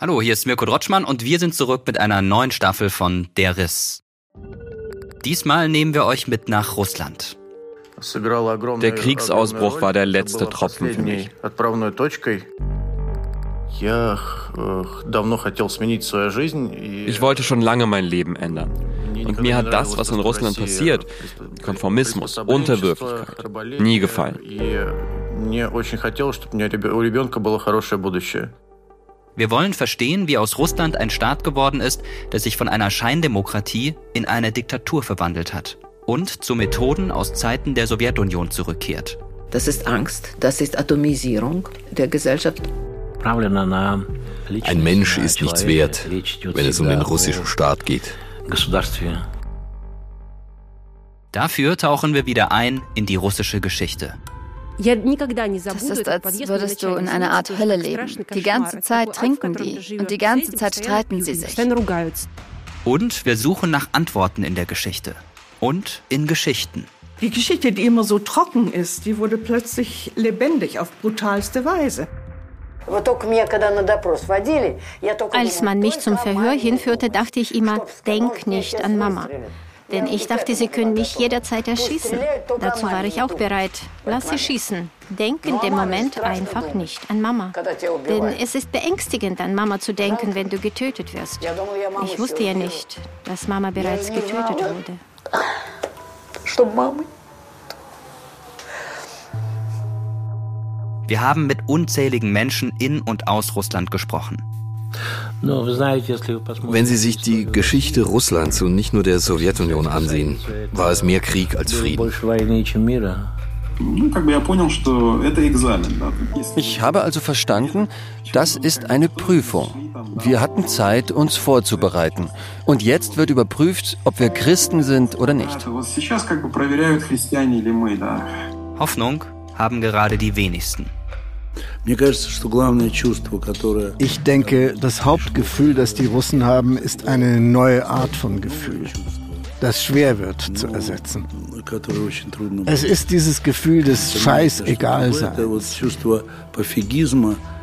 Hallo, hier ist Mirko Drotschmann und wir sind zurück mit einer neuen Staffel von Der Riss. Diesmal nehmen wir euch mit nach Russland. Der Kriegsausbruch war der letzte Tropfen für mich. Ich wollte schon lange mein Leben ändern. Und mir hat das, was in Russland passiert, Konformismus, Unterwürfigkeit, nie gefallen. Wir wollen verstehen, wie aus Russland ein Staat geworden ist, der sich von einer Scheindemokratie in eine Diktatur verwandelt hat und zu Methoden aus Zeiten der Sowjetunion zurückkehrt. Das ist Angst, das ist Atomisierung der Gesellschaft. Ein Mensch ist nichts wert, wenn es um den russischen Staat geht. Dafür tauchen wir wieder ein in die russische Geschichte. Das ist, als würdest du in einer Art Hölle leben. Die ganze Zeit trinken die und die ganze Zeit streiten sie sich. Und wir suchen nach Antworten in der Geschichte und in Geschichten. Die Geschichte, die immer so trocken ist, die wurde plötzlich lebendig auf brutalste Weise. Als man mich zum Verhör hinführte, dachte ich immer, denk nicht an Mama. Denn ich dachte, sie können mich jederzeit erschießen. Dazu war ich auch bereit. Lass sie schießen. Denk in dem Moment einfach nicht an Mama. Denn es ist beängstigend, an Mama zu denken, wenn du getötet wirst. Ich wusste ja nicht, dass Mama bereits getötet wurde. Wir haben mit unzähligen Menschen in und aus Russland gesprochen. Wenn Sie sich die Geschichte Russlands und nicht nur der Sowjetunion ansehen, war es mehr Krieg als Frieden. Ich habe also verstanden, das ist eine Prüfung. Wir hatten Zeit, uns vorzubereiten. Und jetzt wird überprüft, ob wir Christen sind oder nicht. Hoffnung haben gerade die wenigsten. Ich denke, das Hauptgefühl, das die Russen haben, ist eine neue Art von Gefühl, das schwer wird zu ersetzen. Es ist dieses Gefühl des Scheißegalseins,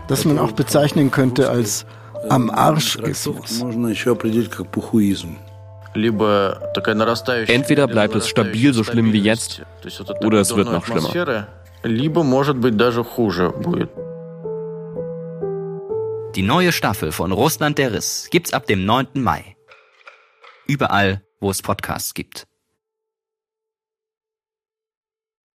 das man auch bezeichnen könnte als am Arschismus. Entweder bleibt es stabil so schlimm wie jetzt, oder es wird noch schlimmer. Die neue Staffel von Russland der Riss gibt's ab dem 9. Mai. Überall, wo es Podcasts gibt.